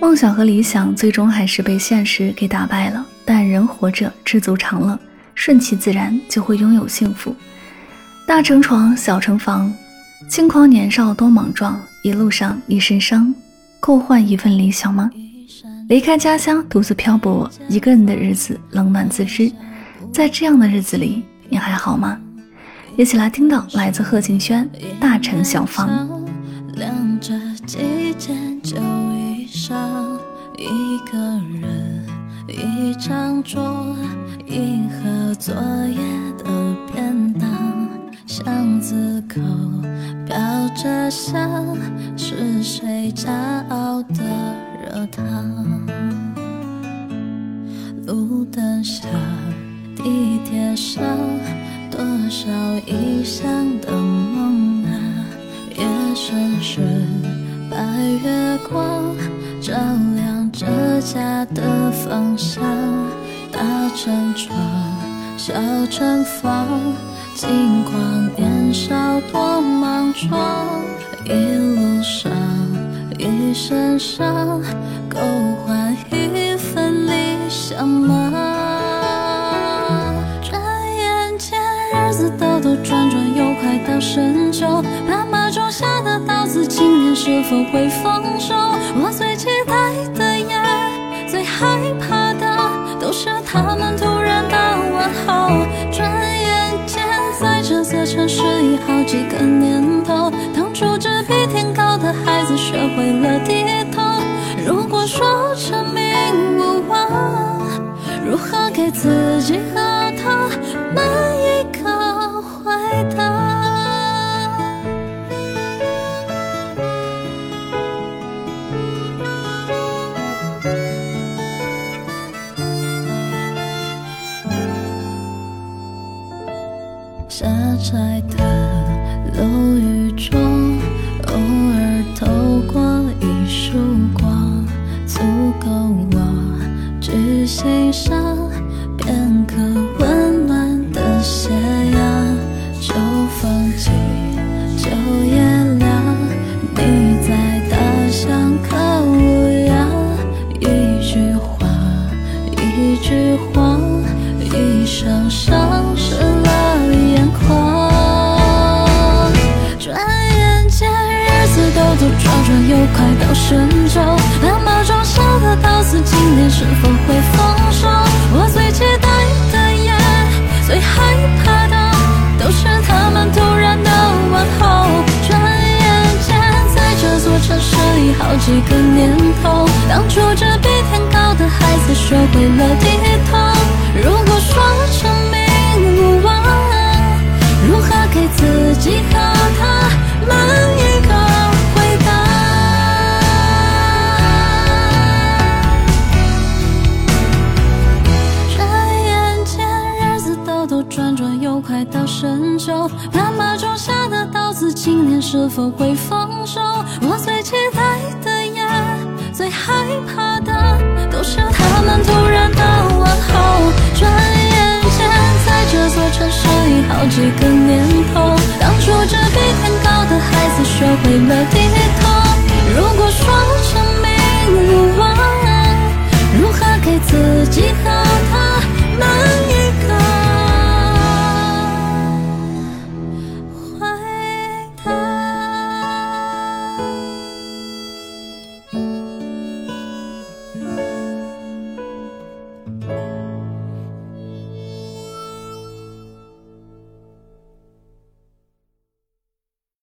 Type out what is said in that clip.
梦想和理想最终还是被现实给打败了，但人活着知足常乐，顺其自然就会拥有幸福。大成床，小成房，轻狂年少多莽撞，一路上一身伤，够换一份理想吗？离开家乡，独自漂泊，一个人的日子冷暖自知。在这样的日子里，你还好吗？一起来听到来自贺敬轩《大城小房》。着几件旧衣裳，一个人，一张桌，一盒昨夜的便当，巷子口飘着香，是谁家熬的热汤？路灯下，地铁上，多少异乡的梦！夜深，白月光照亮这家的方向。大城窗，小城房，轻狂年少多莽撞，一路上一身伤，够换一份理想吗？转眼间，日子兜兜转转，又快到深否会放手？我最期待的，也最害怕的，都是他们突然的问候。转眼间，在这座城市已好几个年头，当初只比天高的孩子，学会了低头。如果说生命无望，如何给自己和他们狭窄的楼宇中，偶尔转，又快到深秋。爸妈种下的桃子，今年是否会丰收？我最期待的，夜最害怕的，都是他们突然的问候。转眼间，在这座城市已好几个年头，当初这比天高的孩子，学会了低头。如果说生命无望，如何给自己妈妈种下的稻子，今年是否会丰收？我最期待的夜，最害怕的，都是他们突然的问候。转眼间，在这座城市已好几个年头。当初着比天高的孩子学会了低头，如果说生命无望，如何给自己？